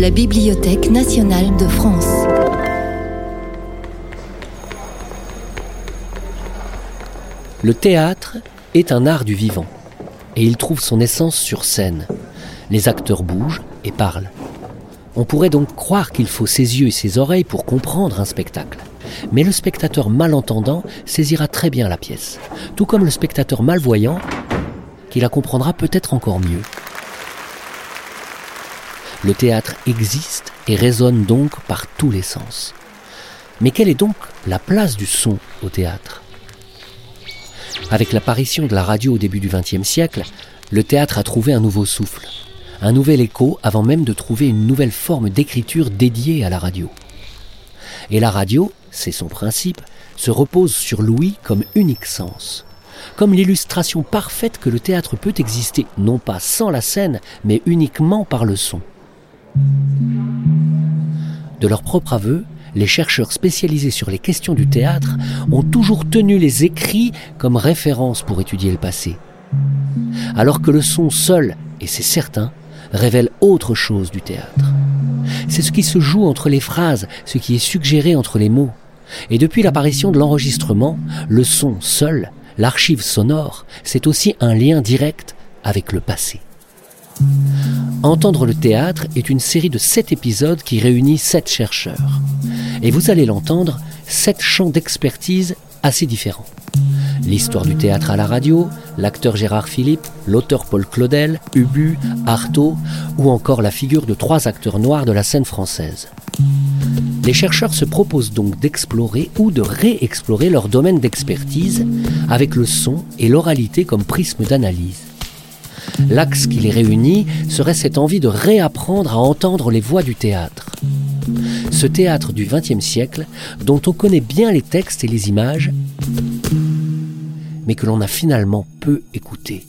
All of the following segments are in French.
la Bibliothèque nationale de France. Le théâtre est un art du vivant, et il trouve son essence sur scène. Les acteurs bougent et parlent. On pourrait donc croire qu'il faut ses yeux et ses oreilles pour comprendre un spectacle. Mais le spectateur malentendant saisira très bien la pièce, tout comme le spectateur malvoyant qui la comprendra peut-être encore mieux. Le théâtre existe et résonne donc par tous les sens. Mais quelle est donc la place du son au théâtre? Avec l'apparition de la radio au début du XXe siècle, le théâtre a trouvé un nouveau souffle, un nouvel écho avant même de trouver une nouvelle forme d'écriture dédiée à la radio. Et la radio, c'est son principe, se repose sur l'ouïe comme unique sens comme l'illustration parfaite que le théâtre peut exister non pas sans la scène, mais uniquement par le son. De leur propre aveu, les chercheurs spécialisés sur les questions du théâtre ont toujours tenu les écrits comme référence pour étudier le passé. Alors que le son seul, et c'est certain, révèle autre chose du théâtre. C'est ce qui se joue entre les phrases, ce qui est suggéré entre les mots. Et depuis l'apparition de l'enregistrement, le son seul l'archive sonore, c'est aussi un lien direct avec le passé. Entendre le théâtre est une série de sept épisodes qui réunit sept chercheurs. Et vous allez l'entendre, sept champs d'expertise assez différents. L'histoire du théâtre à la radio, l'acteur Gérard Philippe, l'auteur Paul Claudel, Ubu, Artaud, ou encore la figure de trois acteurs noirs de la scène française. Les chercheurs se proposent donc d'explorer ou de réexplorer leur domaine d'expertise avec le son et l'oralité comme prisme d'analyse. L'axe qui les réunit serait cette envie de réapprendre à entendre les voix du théâtre. Ce théâtre du XXe siècle dont on connaît bien les textes et les images, mais que l'on a finalement peu écouté.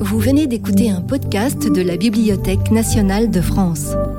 Vous venez d'écouter un podcast de la Bibliothèque nationale de France.